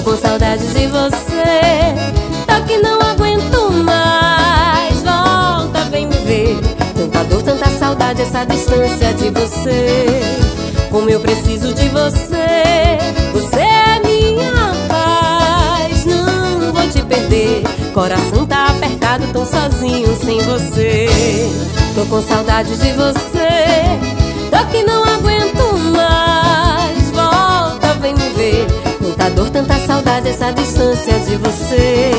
Tô com saudade de você. Tá que não aguento mais. Volta, vem me ver. Tanta dor, tanta saudade Essa distância de você. Como eu preciso de você. Você é minha paz. Não vou te perder. Coração tá apertado Tão sozinho sem você. Tô com saudade de você. Tanta dor, tanta saudade, essa distância de você.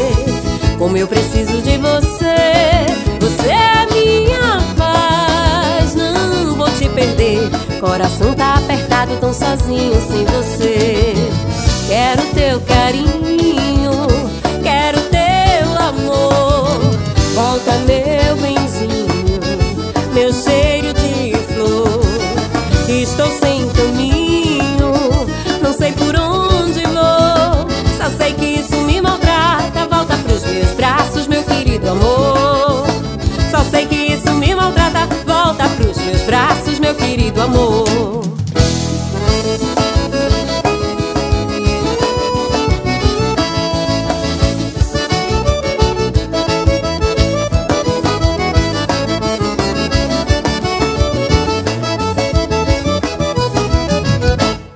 Como eu preciso de você, você é minha paz. Não vou te perder, coração tá apertado, tão sozinho sem você. Quero teu carinho, tu amor.